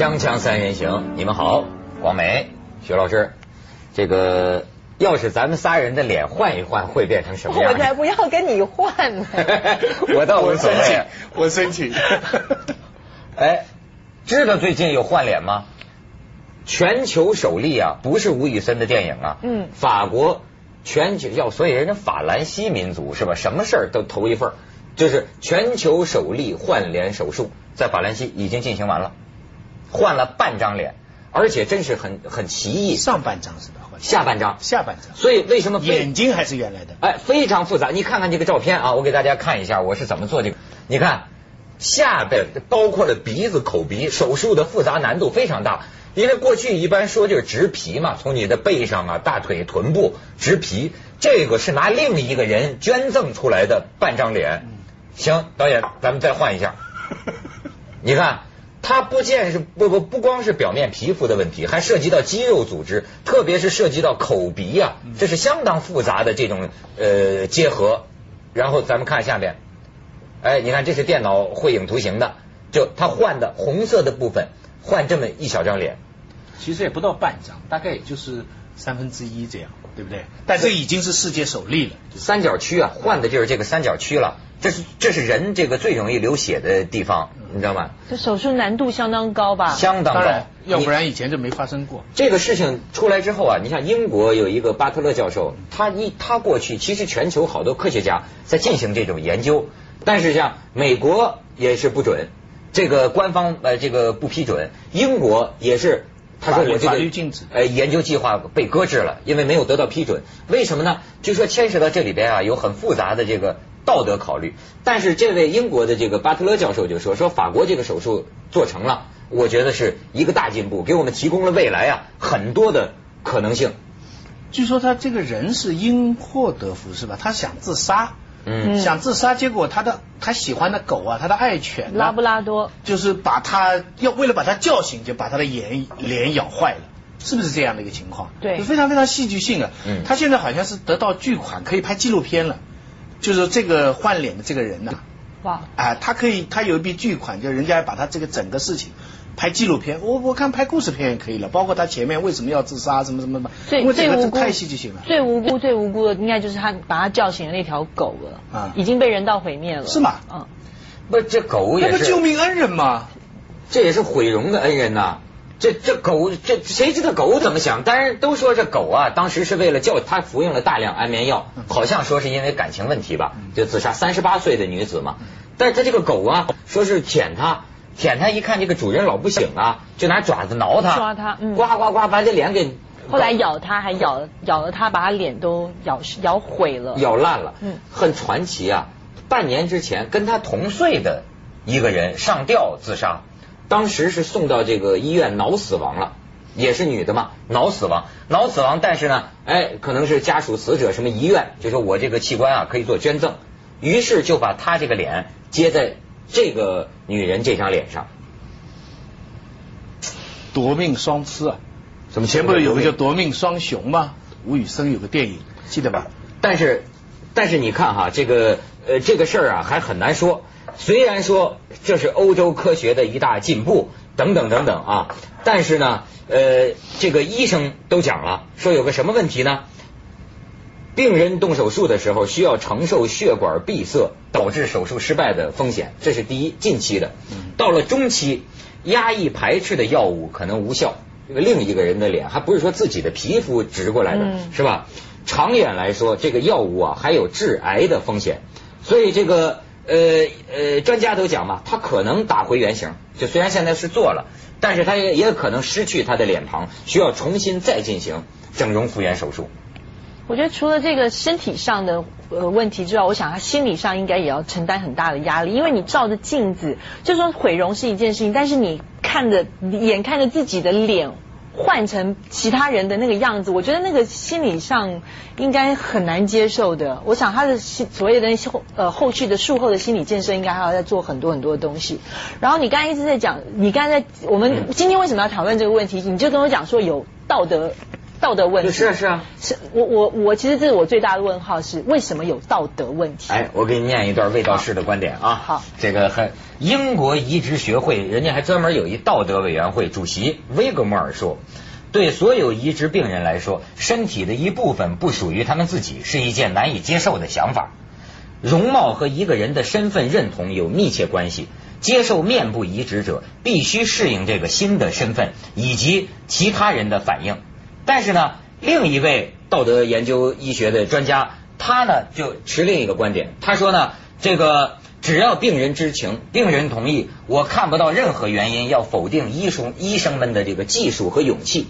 锵锵三人行，你们好，广美、徐老师，这个要是咱们仨人的脸换一换，会变成什么样？我才不要跟你换呢！我倒无所谓，我申请。哎，知道最近有换脸吗？全球首例啊，不是吴宇森的电影啊，嗯，法国全球要，所以人家法兰西民族是吧？什么事儿都头一份，就是全球首例换脸手术，在法兰西已经进行完了，换了半张脸，而且真是很很奇异。上半张是吧？下半张，下半张。所以为什么眼睛还是原来的？哎，非常复杂。你看看这个照片啊，我给大家看一下我是怎么做这个。你看下边包括了鼻子、口鼻，手术的复杂难度非常大。因为过去一般说就是植皮嘛，从你的背上啊、大腿、臀部植皮，这个是拿另一个人捐赠出来的半张脸。行，导演，咱们再换一下。你看，它不见是不不不光是表面皮肤的问题，还涉及到肌肉组织，特别是涉及到口鼻啊，这是相当复杂的这种呃结合。然后咱们看下面，哎，你看这是电脑绘影图形的，就它换的红色的部分。换这么一小张脸，其实也不到半张，大概也就是三分之一这样，对不对？但这已经是世界首例了。三角区啊，换的就是这个三角区了。这是这是人这个最容易流血的地方，你知道吗？这手术难度相当高吧？相当高，要不然以前就没发生过。这个事情出来之后啊，你像英国有一个巴特勒教授，他一他过去其实全球好多科学家在进行这种研究，但是像美国也是不准。这个官方呃，这个不批准。英国也是，他说我这个呃研究计划被搁置了，因为没有得到批准。为什么呢？就说牵涉到这里边啊，有很复杂的这个道德考虑。但是这位英国的这个巴特勒教授就说，说法国这个手术做成了，我觉得是一个大进步，给我们提供了未来啊很多的可能性。据说他这个人是因祸得福是吧？他想自杀。嗯，想自杀，结果他的他喜欢的狗啊，他的爱犬拉布拉多，就是把他要为了把他叫醒，就把他的眼脸咬坏了，是不是这样的一个情况？对，非常非常戏剧性啊。嗯，他现在好像是得到巨款，可以拍纪录片了，就是这个换脸的这个人呢，哇，啊，他可以，他有一笔巨款，就人家把他这个整个事情。拍纪录片，我我看拍故事片也可以了，包括他前面为什么要自杀，什么什么什么，最无辜太戏剧性了。最无辜最无辜的应该就是他把他叫醒的那条狗了，啊，已经被人道毁灭了。是吗？嗯，不，这狗也是，那不救命恩人吗？这也是毁容的恩人呐。这这狗，这谁知道狗怎么想？但是都说这狗啊，当时是为了叫它服用了大量安眠药，好像说是因为感情问题吧，就自杀。三十八岁的女子嘛，但是它这个狗啊，说是舔它。舔它一看这个主人老不醒啊，就拿爪子挠它，抓它，呱呱呱把这脸给。后来咬它，还咬咬了它，把它脸都咬咬毁了，咬烂了。嗯，很传奇啊！半年之前跟他同岁的一个人上吊自杀，当时是送到这个医院脑死亡了，也是女的嘛，脑死亡，脑死亡。但是呢，哎，可能是家属死者什么遗愿，就说我这个器官啊可以做捐赠，于是就把他这个脸接在。这个女人这张脸上，夺命双痴啊！怎么前不是有个叫夺命双雄吗？吴宇森有个电影，记得吧？但是，但是你看哈，这个呃，这个事儿啊，还很难说。虽然说这是欧洲科学的一大进步，等等等等啊，但是呢，呃，这个医生都讲了，说有个什么问题呢？病人动手术的时候需要承受血管闭塞导致手术失败的风险，这是第一近期的。到了中期，压抑排斥的药物可能无效。这个另一个人的脸还不是说自己的皮肤植过来的，是吧？长远来说，这个药物啊还有致癌的风险。所以这个呃呃，专家都讲嘛，他可能打回原形。就虽然现在是做了，但是他也也可能失去他的脸庞，需要重新再进行整容复原手术。我觉得除了这个身体上的呃问题之外，我想他心理上应该也要承担很大的压力，因为你照着镜子，就说毁容是一件事情，但是你看着眼看着自己的脸换成其他人的那个样子，我觉得那个心理上应该很难接受的。我想他的心所谓的后呃后续的术后的心理建设，应该还要再做很多很多的东西。然后你刚才一直在讲，你刚才在我们今天为什么要讨论这个问题？你就跟我讲说有道德。道德问题。是啊是啊，是我我我其实这是我最大的问号是为什么有道德问题？哎，我给你念一段魏道士的观点啊。好，这个很英国移植学会，人家还专门有一道德委员会主席威格莫尔说，对所有移植病人来说，身体的一部分不属于他们自己，是一件难以接受的想法。容貌和一个人的身份认同有密切关系。接受面部移植者必须适应这个新的身份以及其他人的反应。但是呢，另一位道德研究医学的专家，他呢就持另一个观点。他说呢，这个只要病人知情，病人同意，我看不到任何原因要否定医生医生们的这个技术和勇气。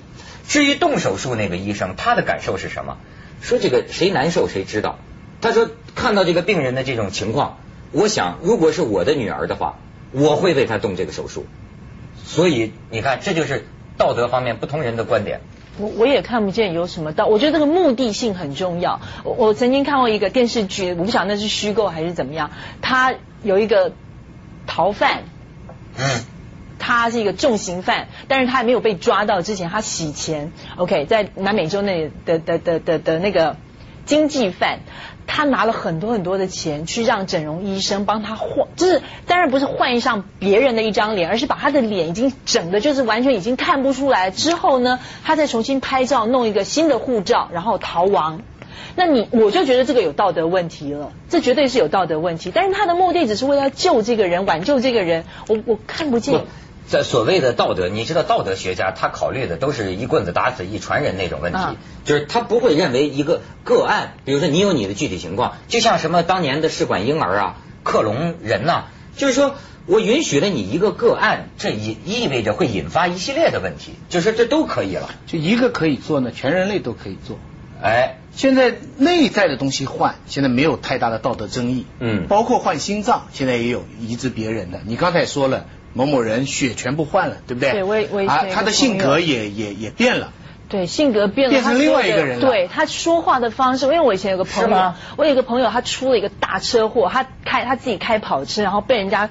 至于动手术那个医生，他的感受是什么？说这个谁难受谁知道。他说看到这个病人的这种情况，我想如果是我的女儿的话。我会为她动这个手术，所以你看，这就是道德方面不同人的观点。我我也看不见有什么道，我觉得这个目的性很重要。我我曾经看过一个电视剧，我不晓得那是虚构还是怎么样。他有一个逃犯，嗯，他是一个重刑犯，但是他还没有被抓到之前，他洗钱。OK，在南美洲那的的的的的那个经济犯。他拿了很多很多的钱去让整容医生帮他换，就是当然不是换上别人的一张脸，而是把他的脸已经整的，就是完全已经看不出来。之后呢，他再重新拍照，弄一个新的护照，然后逃亡。那你我就觉得这个有道德问题了，这绝对是有道德问题。但是他的目的只是为了救这个人，挽救这个人，我我看不见。在所谓的道德，你知道道德学家他考虑的都是一棍子打死一船人那种问题，就是他不会认为一个个案，比如说你有你的具体情况，就像什么当年的试管婴儿啊、克隆人呐，就是说我允许了你一个个案，这意意味着会引发一系列的问题，就是这都可以了，就一个可以做呢，全人类都可以做。哎，现在内在的东西换，现在没有太大的道德争议，嗯，包括换心脏，现在也有移植别人的，你刚才说了。某某人血全部换了，对不对？对，我我啊，他的性格也也也变了。对，性格变了，变成另外一个人了。对他说话的方式，因为我以前有个朋友，我有个朋友，他出了一个大车祸，他开他自己开跑车，然后被人家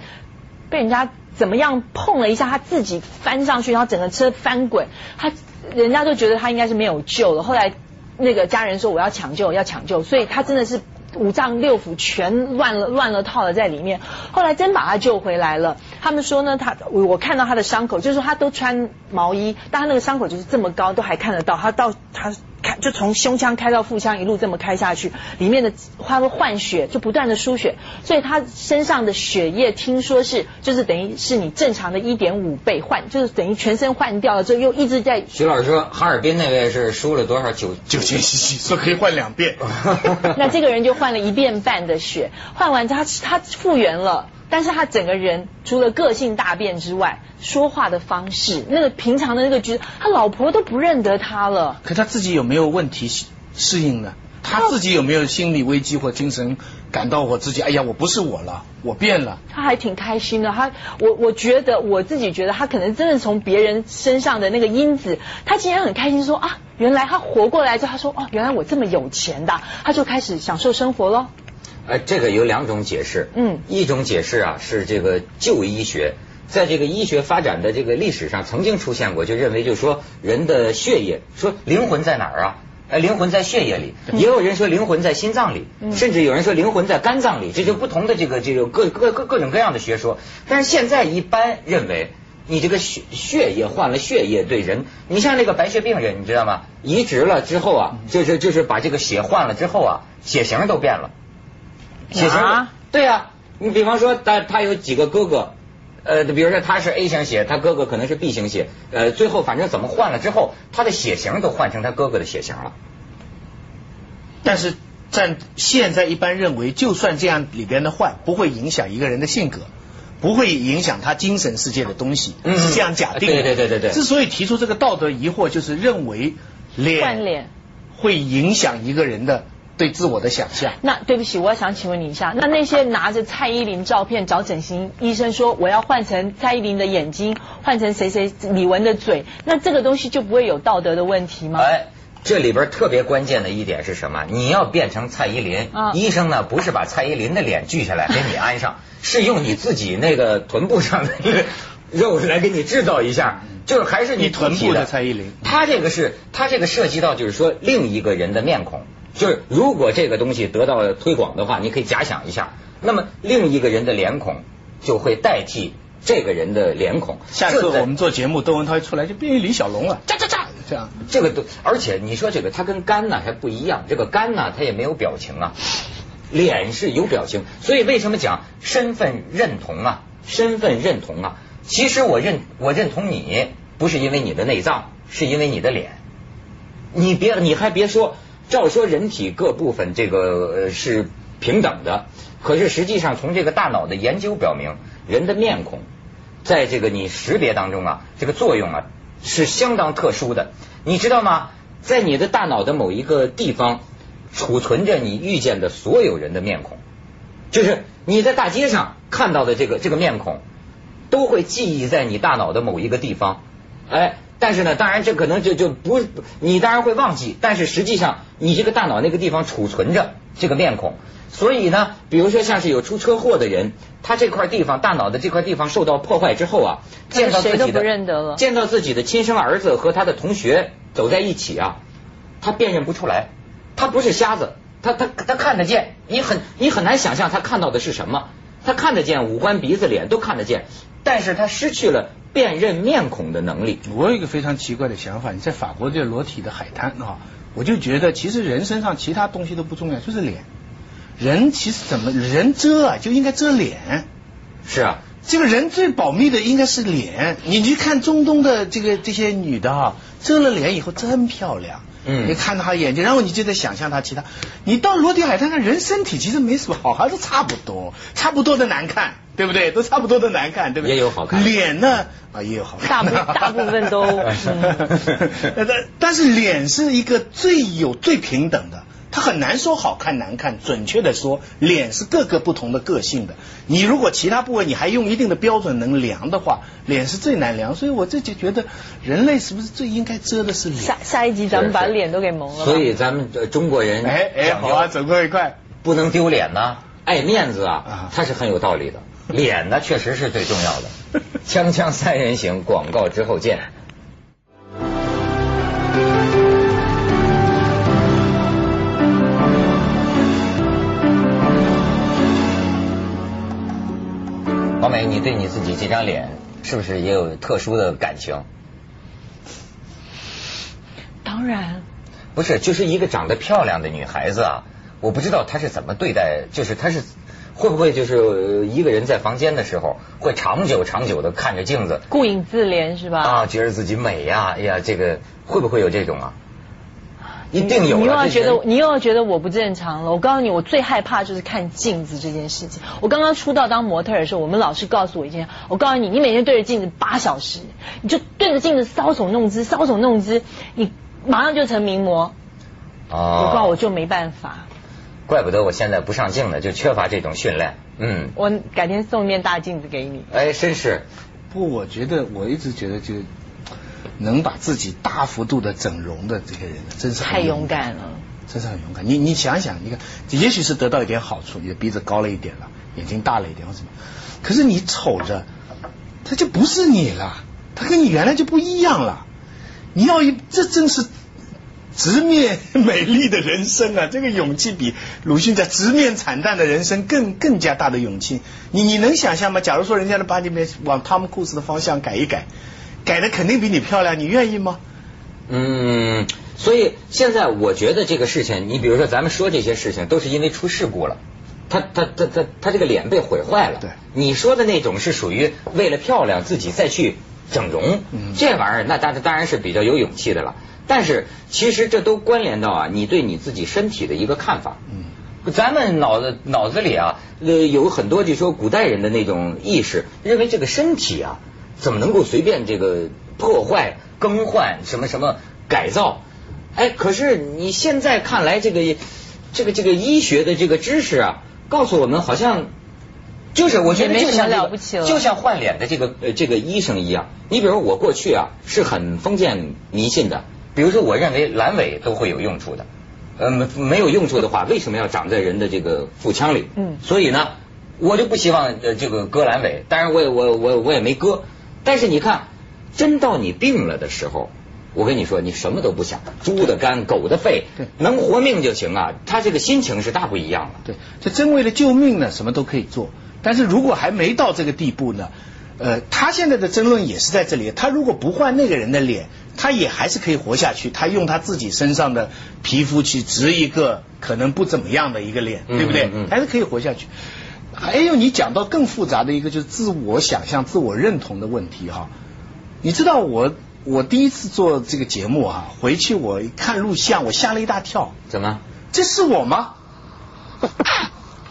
被人家怎么样碰了一下，他自己翻上去，然后整个车翻滚，他人家就觉得他应该是没有救了。后来那个家人说我要抢救，要抢救，所以他真的是。五脏六腑全乱了，乱了套了在里面。后来真把他救回来了。他们说呢，他我看到他的伤口，就是说他都穿毛衣，但他那个伤口就是这么高，都还看得到。他到他。开就从胸腔开到腹腔，一路这么开下去，里面的他会换血，就不断的输血，所以他身上的血液听说是就是等于是你正常的一点五倍换，就是等于全身换掉了之后又一直在。徐老师说，哈尔滨那位是输了多少九 九千 cc，说可以换两遍。那这个人就换了一遍半的血，换完他他复原了。但是他整个人除了个性大变之外，说话的方式，那个平常的那个句，他老婆都不认得他了。可他自己有没有问题适应呢？他自己有没有心理危机或精神感到我自己？哎呀，我不是我了，我变了。他还挺开心的。他我我觉得我自己觉得他可能真的从别人身上的那个因子，他竟然很开心说啊，原来他活过来之后，他说哦，原来我这么有钱的，他就开始享受生活了。哎，这个有两种解释。嗯，一种解释啊是这个旧医学，在这个医学发展的这个历史上曾经出现过，就认为就是说人的血液，说灵魂在哪儿啊？哎，灵魂在血液里，也有人说灵魂在心脏里，甚至有人说灵魂在肝脏里，这就不同的这个这个各各各各种各样的学说。但是现在一般认为，你这个血血液换了血液对人，你像那个白血病人，你知道吗？移植了之后啊，就是就是把这个血换了之后啊，血型都变了。血型对呀，你比方说他他有几个哥哥，呃，比如说他是 A 型血，他哥哥可能是 B 型血，呃，最后反正怎么换了之后，他的血型都换成他哥哥的血型了。但是在现在一般认为，就算这样里边的换，不会影响一个人的性格，不会影响他精神世界的东西，是这样假定。对对对对对。之所以提出这个道德疑惑，就是认为脸会影响一个人的。对自我的想象。那对不起，我想请问你一下，那那些拿着蔡依林照片找整形医生说我要换成蔡依林的眼睛，换成谁谁李玟的嘴，那这个东西就不会有道德的问题吗？哎，这里边特别关键的一点是什么？你要变成蔡依林，医生呢不是把蔡依林的脸锯下来给你安上，是用你自己那个臀部上的肉来给你制造一下。就是还是你臀部的蔡依林。他这个是，他这个涉及到就是说另一个人的面孔，就是如果这个东西得到了推广的话，你可以假想一下，那么另一个人的脸孔就会代替这个人的脸孔。下次我们做节目，窦文涛一出来就变成李小龙了，炸炸炸，这样。这个都，而且你说这个他跟肝呢还不一样，这个肝呢他也没有表情啊，脸是有表情，所以为什么讲身份认同啊？身份认同啊，其实我认我认同你，不是因为你的内脏，是因为你的脸。你别你还别说，照说人体各部分这个是平等的，可是实际上从这个大脑的研究表明，人的面孔在这个你识别当中啊，这个作用啊是相当特殊的。你知道吗？在你的大脑的某一个地方储存着你遇见的所有人的面孔，就是。你在大街上看到的这个这个面孔，都会记忆在你大脑的某一个地方，哎，但是呢，当然这可能就就不，你当然会忘记，但是实际上你这个大脑那个地方储存着这个面孔，所以呢，比如说像是有出车祸的人，他这块地方大脑的这块地方受到破坏之后啊，见到自己的见到自己的亲生儿子和他的同学走在一起啊，他辨认不出来，他不是瞎子。他他他看得见，你很你很难想象他看到的是什么。他看得见五官鼻子脸都看得见，但是他失去了辨认面孔的能力。我有一个非常奇怪的想法，你在法国这裸体的海滩啊，我就觉得其实人身上其他东西都不重要，就是脸。人其实怎么人遮啊，就应该遮脸。是啊，这个人最保密的应该是脸。你去看中东的这个这些女的哈，遮了脸以后真漂亮。嗯，你看他眼睛，然后你就在想象他其他。你到罗迪海滩上人身体其实没什么好，还是差不多，差不多的难看，对不对？都差不多的难看，对不对？也有好看。脸呢啊也有好看，大部大部分都。但 但是脸是一个最有最平等的。他很难说好看难看，准确的说，脸是各个不同的个性的。你如果其他部位你还用一定的标准能量的话，脸是最难量。所以我这就觉得，人类是不是最应该遮的是脸？下下一集咱们把脸都给蒙了。所以咱们中国人哎哎好啊，走过一块不能丢脸呢，爱面子啊，他是很有道理的。脸呢，确实是最重要的。锵锵三人行，广告之后见。王美，你对你自己这张脸是不是也有特殊的感情？当然，不是，就是一个长得漂亮的女孩子啊，我不知道她是怎么对待，就是她是会不会就是一个人在房间的时候会长久长久的看着镜子，顾影自怜是吧？啊，觉得自己美呀，哎呀，这个会不会有这种啊？一定有。你又要觉得你又要觉得我不正常了。我告诉你，我最害怕就是看镜子这件事情。我刚刚出道当模特的时候，我们老师告诉我一件，我告诉你，你每天对着镜子八小时，你就对着镜子搔首弄姿，搔首弄姿，你马上就成名模。哦。我告我就没办法。怪不得我现在不上镜了，就缺乏这种训练。嗯。我改天送一面大镜子给你。哎，绅士。不，我觉得我一直觉得就。能把自己大幅度的整容的这些人，真是太勇敢了，真是很勇敢。你你想想，你看，也许是得到一点好处，你的鼻子高了一点了，眼睛大了一点或什么，可是你瞅着，他就不是你了，他跟你原来就不一样了。你要一，这真是直面美丽的人生啊！这个勇气比鲁迅在直面惨淡的人生更更加大的勇气。你你能想象吗？假如说人家能把你们往汤姆库斯的方向改一改。改的肯定比你漂亮，你愿意吗？嗯，所以现在我觉得这个事情，你比如说咱们说这些事情，都是因为出事故了，他他他他他这个脸被毁坏了。对，你说的那种是属于为了漂亮自己再去整容，这玩意儿那当当然是比较有勇气的了。但是其实这都关联到啊，你对你自己身体的一个看法。嗯，咱们脑子脑子里啊，呃，有很多就说古代人的那种意识，认为这个身体啊。怎么能够随便这个破坏、更换什么什么改造？哎，可是你现在看来，这个这个这个医学的这个知识啊，告诉我们好像就是我觉得就像了不起了，就像换脸的这个呃这个医生一样。你比如我过去啊是很封建迷信的，比如说我认为阑尾都会有用处的，呃没有用处的话，为什么要长在人的这个腹腔里？嗯，所以呢，我就不希望呃这个割阑尾，当然我也我我我也没割。但是你看，真到你病了的时候，我跟你说，你什么都不想，猪的肝，狗的肺，能活命就行啊。他这个心情是大不一样了。对，这真为了救命呢，什么都可以做。但是如果还没到这个地步呢？呃，他现在的争论也是在这里。他如果不换那个人的脸，他也还是可以活下去。他用他自己身上的皮肤去植一个可能不怎么样的一个脸，对不对？还是可以活下去。还有你讲到更复杂的一个就是自我想象、自我认同的问题哈。你知道我我第一次做这个节目啊，回去我看录像，我吓了一大跳。怎么？这是我吗？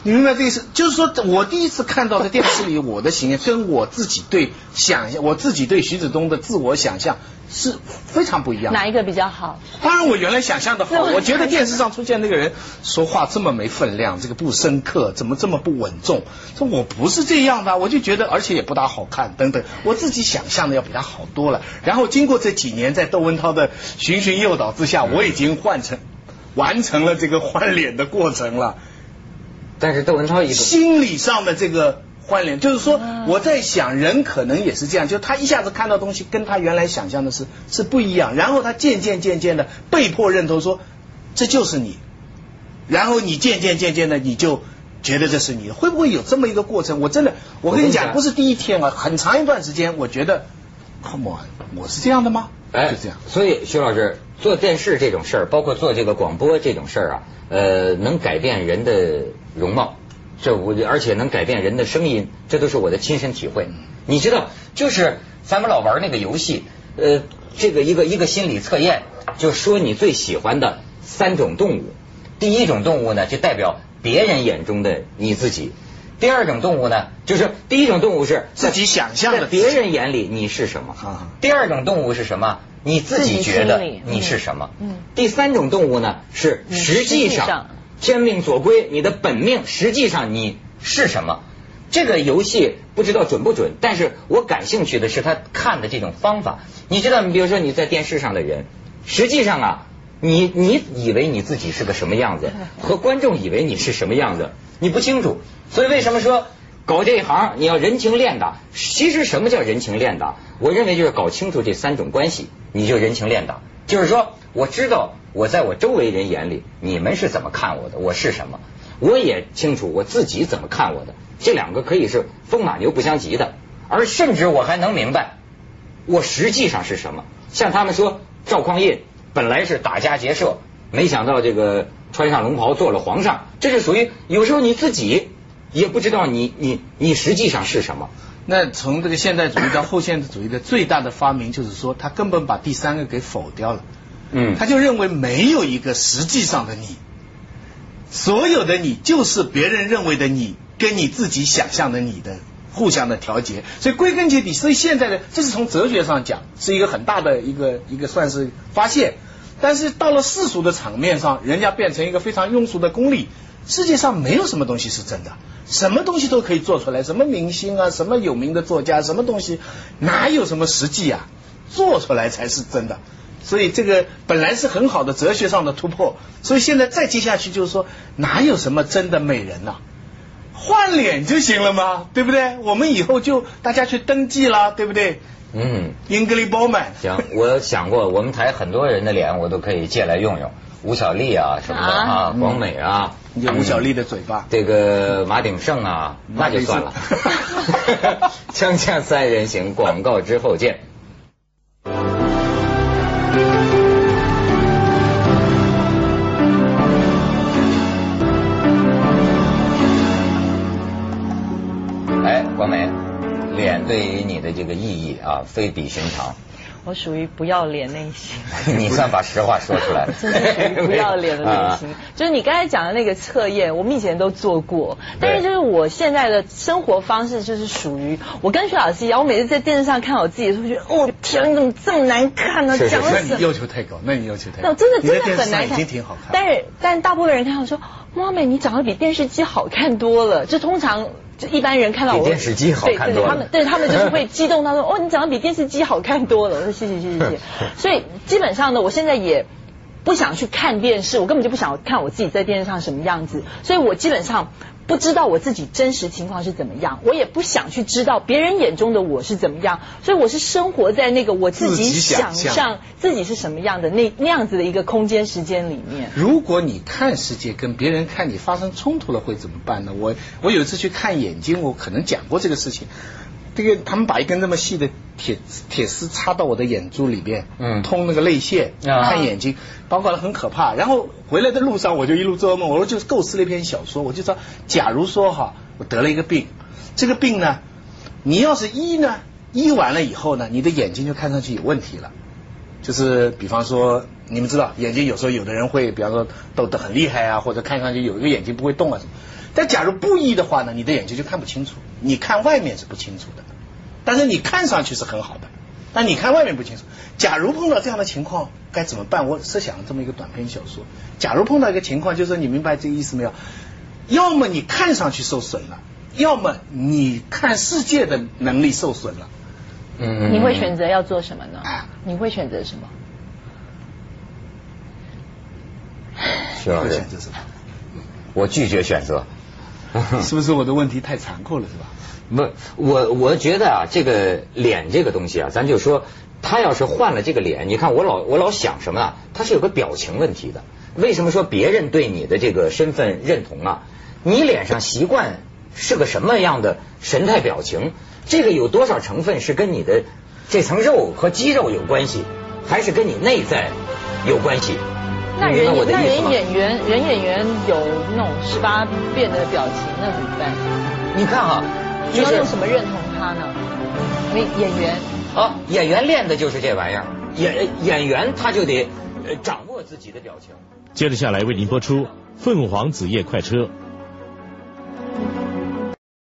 你明白这个是，就是说我第一次看到在电视里我的形象，跟我自己对想象，我自己对徐子东的自我想象是非常不一样。哪一个比较好？当然我原来想象的好，我觉得电视上出现那个人说话这么没分量，这个不深刻，怎么这么不稳重？说我不是这样的，我就觉得而且也不大好看等等，我自己想象的要比他好多了。然后经过这几年在窦文涛的循循诱导之下，我已经换成完成了这个换脸的过程了。但是窦文涛一个心理上的这个换脸，就是说我在想，人可能也是这样，就他一下子看到东西跟他原来想象的是是不一样，然后他渐渐渐渐的被迫认同说这就是你，然后你渐渐渐渐的你就觉得这是你，会不会有这么一个过程？我真的，我跟你讲，不是第一天啊，很长一段时间，我觉得，Come on，我是这样的吗？哎，就这样。所以徐老师做电视这种事儿，包括做这个广播这种事儿啊，呃，能改变人的。容貌，这我而且能改变人的声音，这都是我的亲身体会。你知道，就是咱们老玩那个游戏，呃，这个一个一个心理测验，就说你最喜欢的三种动物。第一种动物呢，就代表别人眼中的你自己；第二种动物呢，就是第一种动物是自己想象的，别人眼里你是什么；第二种动物是什么？你自己觉得你是什么？嗯。第三种动物呢，是实际上。天命所归，你的本命实际上你是什么？这个游戏不知道准不准，但是我感兴趣的是他看的这种方法。你知道，你比如说你在电视上的人，实际上啊，你你以为你自己是个什么样子，和观众以为你是什么样子，你不清楚。所以为什么说搞这一行你要人情练达？其实什么叫人情练达？我认为就是搞清楚这三种关系，你就人情练达。就是说，我知道。我在我周围人眼里，你们是怎么看我的？我是什么？我也清楚我自己怎么看我的。这两个可以是风马牛不相及的，而甚至我还能明白我实际上是什么。像他们说赵匡胤本来是打家劫舍，没想到这个穿上龙袍做了皇上，这是属于有时候你自己也不知道你你你实际上是什么。那从这个现代主义到后现代主义的最大的发明，就是说他根本把第三个给否掉了。嗯，他就认为没有一个实际上的你，所有的你就是别人认为的你，跟你自己想象的你的互相的调节。所以归根结底，所以现在的这是从哲学上讲是一个很大的一个一个算是发现。但是到了世俗的场面上，人家变成一个非常庸俗的功利。世界上没有什么东西是真的，什么东西都可以做出来，什么明星啊，什么有名的作家，什么东西哪有什么实际啊？做出来才是真的。所以这个本来是很好的哲学上的突破，所以现在再接下去就是说，哪有什么真的美人呐？换脸就行了嘛？对不对？我们以后就大家去登记了，对不对？嗯，English Bowman。行，我想过，我们台很多人的脸我都可以借来用用，吴小莉啊什么的啊，广美啊，吴小莉的嘴巴，这个马鼎盛啊，那就算了。锵锵三人行，广告之后见。对于你的这个意义啊，非比寻常。我属于不要脸类型。你算把实话说出来。真是属于不要脸的类型。就是你刚才讲的那个测验，我们以前都做过。但是就是我现在的生活方式，就是属于我跟徐老师一样，我每次在电视上看我自己，都会觉得哦天，你怎么这么难看呢？讲的那你要求太高，那你要求太高。那真的真的很难看。已经挺好看。但是但大部分人看我说，妈美，你长得比电视机好看多了。就通常。就一般人看到我电视机好看多了，他们对他们就是会 激动，他说：“哦，你长得比电视机好看多了。”我说：“谢谢谢谢谢谢。” 所以基本上呢，我现在也。不想去看电视，我根本就不想看我自己在电视上什么样子，所以我基本上。不知道我自己真实情况是怎么样，我也不想去知道别人眼中的我是怎么样，所以我是生活在那个我自己想象自己是什么样的那那样子的一个空间时间里面。如果你看世界跟别人看你发生冲突了，会怎么办呢？我我有一次去看眼睛，我可能讲过这个事情。这个他们把一根那么细的铁铁丝插到我的眼珠里边，嗯，通那个泪腺看眼睛，包括了很可怕。然后回来的路上我就一路做梦，我说就构思了一篇小说，我就说，假如说哈，我得了一个病，这个病呢，你要是医呢，医完了以后呢，你的眼睛就看上去有问题了，就是比方说你们知道眼睛有时候有的人会，比方说抖得很厉害啊，或者看上去有一个眼睛不会动啊什么。但假如不医的话呢，你的眼睛就看不清楚，你看外面是不清楚的。但是你看上去是很好的，但你看外面不清楚。假如碰到这样的情况该怎么办？我设想了这么一个短篇小说。假如碰到一个情况，就是你明白这个意思没有？要么你看上去受损了，要么你看世界的能力受损了。嗯。你会选择要做什么呢？你会选择什么？徐老师选择什么？我拒绝选择。是不是我的问题太残酷了？是吧？不，我我觉得啊，这个脸这个东西啊，咱就说，他要是换了这个脸，你看我老我老想什么啊？他是有个表情问题的。为什么说别人对你的这个身份认同啊？你脸上习惯是个什么样的神态表情？这个有多少成分是跟你的这层肉和肌肉有关系，还是跟你内在有关系？那人那人演员人演员有那种十八变的表情，那怎么办？你看哈。你要用什么认同他呢？没演员啊，演员练的就是这玩意儿。演演员他就得掌握自己的表情。接着下来为您播出《凤凰子夜快车》。